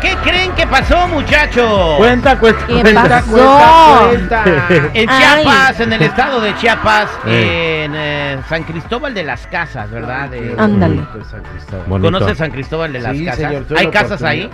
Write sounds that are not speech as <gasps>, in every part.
¿Qué creen que pasó, muchachos? Cuenta, cuenta, ¿Qué cuenta, pasó? cuenta, cuenta. <laughs> En Ay. Chiapas, en el estado de Chiapas, Eh. en eh, San Cristóbal de las Casas, ¿verdad? Ándale. Bonito San Cristóbal. Bonito. ¿Conoces San Cristóbal de las Sí, Casas? señor, ¿Hay casas ahí?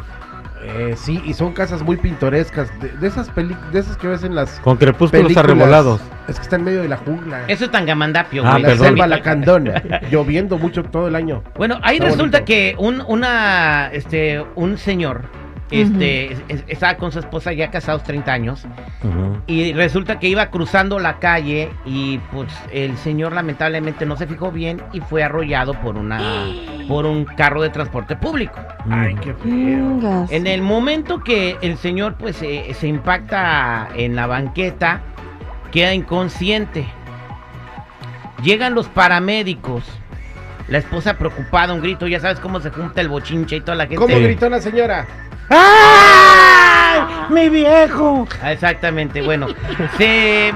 Eh, sí, y son casas muy pintorescas, de, de esas peli de esas que ves en las Con crepúsculos películas. arrebolados. Es que está en medio de la jungla. Eso es Tangamandapio, Ah, güey. la perdón. selva lacandona, lloviendo mucho todo el año. Bueno, ahí Está resulta bonito. que un, una, este, un señor, este, es- es- estaba con su esposa ya casados 30 años, Ujú. y resulta que iba cruzando la calle y pues el señor lamentablemente no se fijó bien y fue arrollado por una, <gasps> por un carro de transporte público. Ay, qué feo. En el momento que el señor pues eh, se impacta en la banqueta, queda inconsciente. Llegan los paramédicos. La esposa preocupada, un grito, ya sabes cómo se junta el bochinche y toda la gente. ¿Cómo gritó la señora? ¡Ay! ¡Mi viejo! Ah, Exactamente, bueno. Se,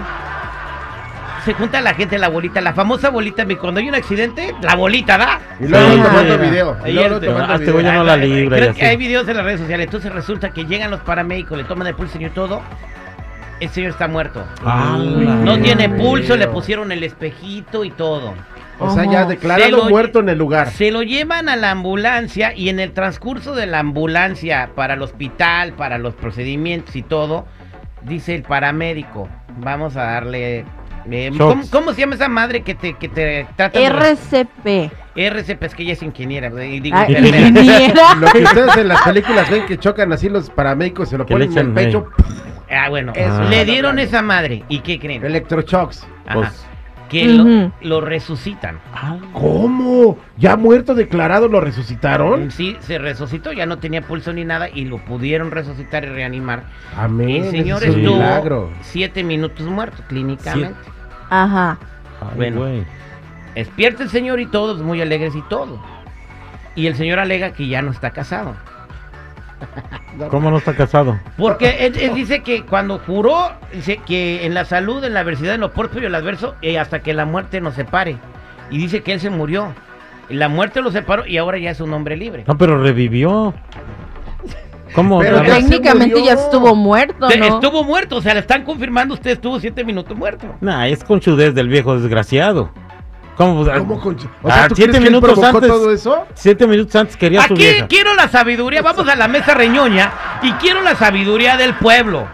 se junta la gente, la bolita, la famosa bolita. mi- Cuando hay un accidente, la bolita, ¿da? Y luego Sí. tomando Mira. video. Y luego el- tomando Ah, este video. güey ya no la libra Creo que hay videos en las redes sociales. Entonces resulta que llegan los paramédicos, le toman el pulso y todo. El señor está muerto. Ah, No tiene pulso, le pusieron el espejito y todo. O sea, ya declarado Se lo- muerto en el lugar. Se lo llevan a la ambulancia y en el transcurso de la ambulancia para el hospital, para los procedimientos y todo, dice el paramédico, vamos a darle... eh. ¿cómo, cómo se llama esa madre que te, que te trata RCP. RCP, es que ella es ingeniera. y digo, Ah, ingeniera. <laughs> Lo que ustedes en las películas ven que chocan así los paramédicos, se lo Que ponen en el pecho, Ah, bueno, le dieron esa madre. ¿Y qué creen? electroshocks. Ajá. Pues, que lo, resucitan. ¿Cómo? ¿Ya muerto declarado lo resucitaron? Sí, se resucitó, ya no tenía pulso ni nada y lo pudieron resucitar y reanimar. Amén. El señor es estuvo milagro. siete minutos muerto clínicamente. Ajá. ay, Bueno. Despierta el señor y todos muy alegres y todo. Y el señor alega que ya no está casado. <laughs> ¿Cómo no está casado? Porque él, él dice que cuando juró, dice que en la salud, en la adversidad, en lo próspero y el adverso, eh, hasta que la muerte nos separe. Y dice que él se murió. La muerte lo separó y ahora ya es un hombre libre. No, pero revivió. ¿Cómo? Pero Técnicamente ya estuvo muerto. Estuvo muerto, o sea, le están confirmando, usted estuvo siete minutos muerto. Nah, es conchudez del viejo desgraciado. ¿Cómo? ¿Cómo con- O Ah, sea, ¿tú siete crees que él minutos antes. todo eso? Siete minutos antes quería su Aquí vieja. quiero la sabiduría, vamos a la mesa reñoña y quiero la sabiduría del pueblo.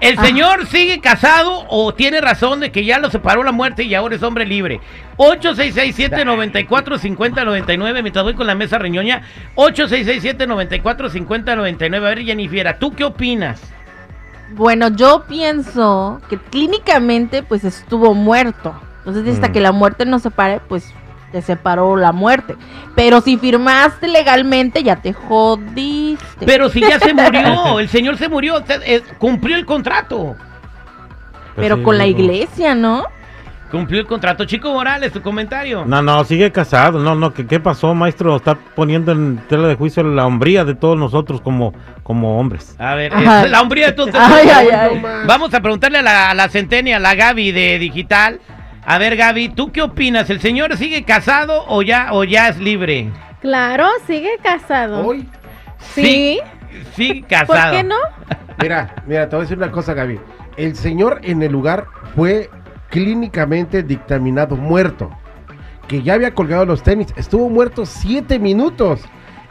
¿El Ah. señor sigue casado o tiene razón de que ya lo separó la muerte y ahora es hombre libre? 8667-945099, mientras voy con la mesa reñoña. 8667-945099. A ver, Jennifer, ¿tú qué opinas? Bueno, yo pienso que clínicamente pues estuvo muerto. Entonces hasta Mm. que la muerte nos separe, pues te separó la muerte. Pero si firmaste legalmente, ya te jodiste. Pero si ya se <laughs> murió, <laughs> el señor se murió, eh, cumplió el contrato. Pues Pero sí, con la iglesia, ¿no? Cumplió el contrato. Chico Morales, tu comentario. No, no, sigue casado. No, no, ¿qué, qué pasó, maestro? Está poniendo en tela de juicio la hombría de todos nosotros como, como hombres. A ver, es la hombría de todos. <laughs> Ay, ay, No ay. más. Vamos a preguntarle a la, a la centenia, a la Gaby de Digital. A ver, Gaby, ¿tú qué opinas? ¿El señor sigue casado o ya, o ya es libre? Claro, sigue casado. Hoy, Sí. Sigue ¿Por casado. qué no? mira, mira, te voy a decir una cosa, Gaby. El señor en el lugar fue clínicamente dictaminado muerto. Que ya había colgado los tenis. Estuvo muerto siete minutos.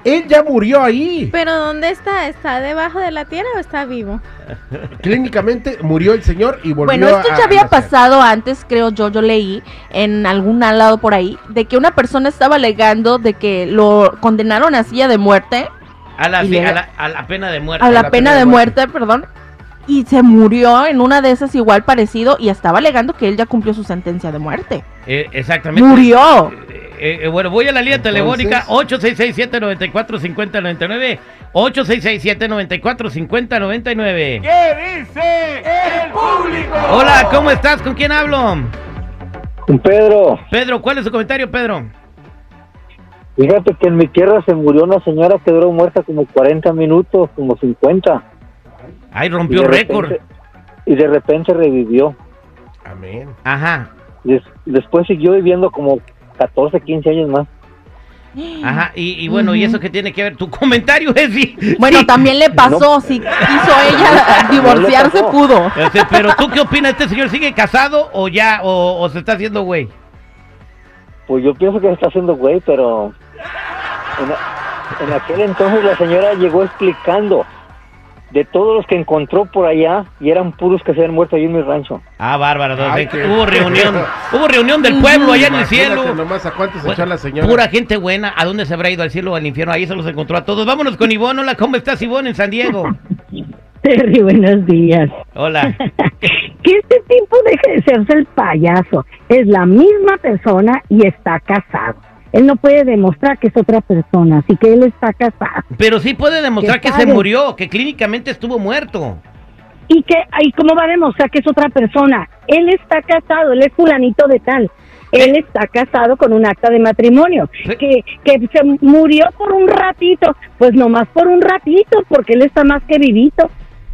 Él ya murió ahí. Pero ¿dónde está? ¿Está debajo de la tierra o está vivo? <laughs> Clínicamente murió el señor y volvió Bueno, esto a- ya a había pasado antes, creo yo, yo leí en algún lado por ahí, de que una persona estaba alegando de que lo condenaron a silla de muerte, A la, le- a la- a la pena de muerte. a la, pena, de muerte, perdón, y se murió en una de esas igual parecido y estaba alegando que él ya cumplió su sentencia de muerte. Eh, exactamente. Murió. Eh, eh, bueno, voy a la línea Entonces- telefónica 8667-945099. 8667-945099. ¿Qué dice el público? Hola, ¿cómo estás? ¿Con quién hablo? Con Pedro, Pedro, ¿cuál es su comentario, Pedro? fíjate que en mi tierra se murió una señora que duró muerta como 40 minutos, como 50. Ay, rompió récord. repente- Y de repente revivió. Amén. Ajá. Des- después siguió viviendo como 14, 15 años más. Ajá, y, y bueno, ¿y eso qué tiene que ver? Tu comentario <laughs> es sí. Bueno, sí. también le pasó, si quiso ella <laughs> divorciarse, pudo. Sea, pero tú qué opinas, ¿este señor sigue casado o ya, o, o se está haciendo güey? Pues yo pienso que se está haciendo güey, pero en, en aquel entonces la señora llegó explicando de todos los que encontró por allá y eran puros que se habían muerto ahí en mi rancho. Ah, bárbaro, Ay, qué- hubo reunión, hubo reunión del pueblo allá en el cielo. nomás a cuántos Pues, echó la señora. Pura gente buena, ¿a dónde se habrá ido al cielo o al infierno? Ahí se los encontró a todos. Vámonos con Ivonne, hola, ¿cómo estás Ivonne en San Diego? <laughs> Terry, buenos días. Hola. <laughs> que este tipo deje de serse el payaso. Es la misma persona y está casado. Él no puede demostrar que es otra persona, así que él está casado. Pero sí puede demostrar Que que se murió, que clínicamente estuvo muerto. ¿Y que, y cómo va a demostrar que es otra persona? Él está casado, él es fulanito de tal. Él está casado con un acta de matrimonio. Que, que se murió por un ratito, pues nomás por un ratito, porque él está más que vivito.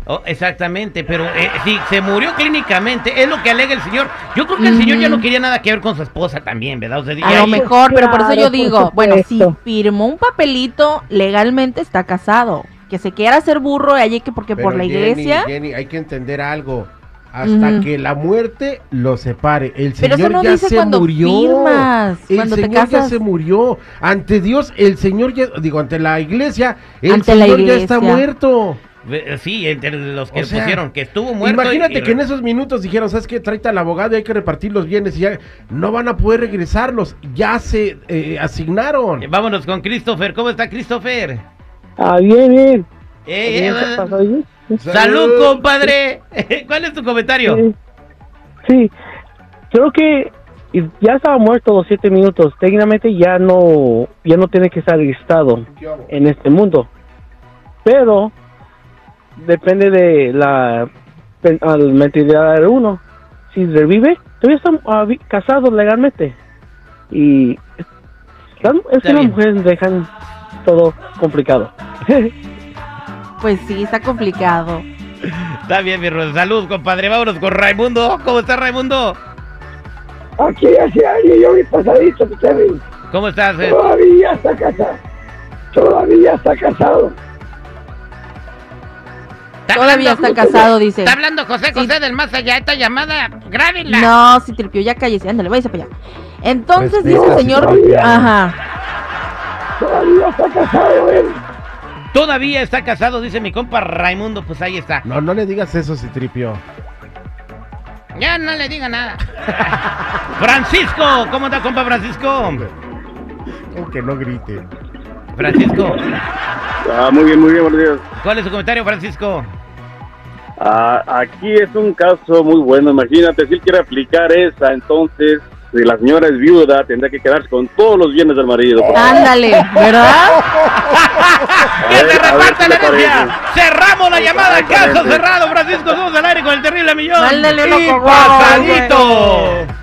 Oh, exactamente, pero eh, sí, se murió clínicamente, es lo que alega el señor. Yo creo que el señor ya no quería nada que ver con su esposa también, ¿verdad? O sea, A lo mejor, pero por eso yo por digo, bueno, si firmó un papelito, legalmente está casado. Que se quiera hacer burro, allí que porque por la Jenny, iglesia. Jenny, hay que entender algo. Hasta que la muerte lo separe. El Pero Señor eso no ya dice se cuando murió. firmas, el cuando te Señor ya se murió. Ante Dios, el Señor ya, digo, ante la iglesia, el Ante la Señor ya está muerto. Eh, Sí, entre los que O sea, pusieron que estuvo muerto. Imagínate y- que en esos minutos dijeron, ¿sabes qué? Tráete al abogado y hay que repartir los bienes y ya no van a poder regresarlos. Ya se eh, asignaron. Eh, Vámonos con Christopher. ¿Cómo está Christopher? Ah, bien, bien. Eh, eh, ¿Qué pasó ahí? salud, compadre. <laughs> ¿Cuál es tu comentario? Sí, sí. creo que ya estaba muerto los siete minutos. Técnicamente ya no, ya no tiene que estar registrado en este mundo. Pero depende de la mentalidad de uno. Si revive, todavía está ah, vi- casado legalmente. Y es que las mujeres dejan todo complicado. <laughs> Pues sí, está complicado. Está bien, mi Rueda. Salud, compadre. Vámonos con Raimundo. ¿Cómo está Raimundo? Aquí hace años yo vi pasadito, usted ¿Cómo estás? eh? todavía está casado. Todavía está casado. ¿Está Todavía hablando- está casado, dice. Está hablando José José del más allá. Esta llamada, grábenla. No, si tripio, ya cállese, ándale, váyase para allá. Entonces dice el señor, ajá, Todavía está casado él. Todavía está casado, dice mi compa Raimundo. Pues ahí está. No, no le digas eso, Citripio. Ya no le diga nada. <laughs> Francisco, ¿cómo está, compa Francisco? Como que no grite. Francisco, Ah, muy bien, muy bien, buenos días. ¿cuál es su comentario, Francisco? Ah, aquí es un caso muy bueno. Imagínate, si él quiere aplicar esa, entonces, si la señora es viuda, tendrá que quedarse con todos los bienes del marido. ándale, ¿verdad? <laughs> ¡Que ver, se reparta la herencia! ¡Cerramos la llamada! ¡Caso cerrado, Francisco! ¡Somos al aire con el terrible millón! Mándale uno ¡Y pasadito!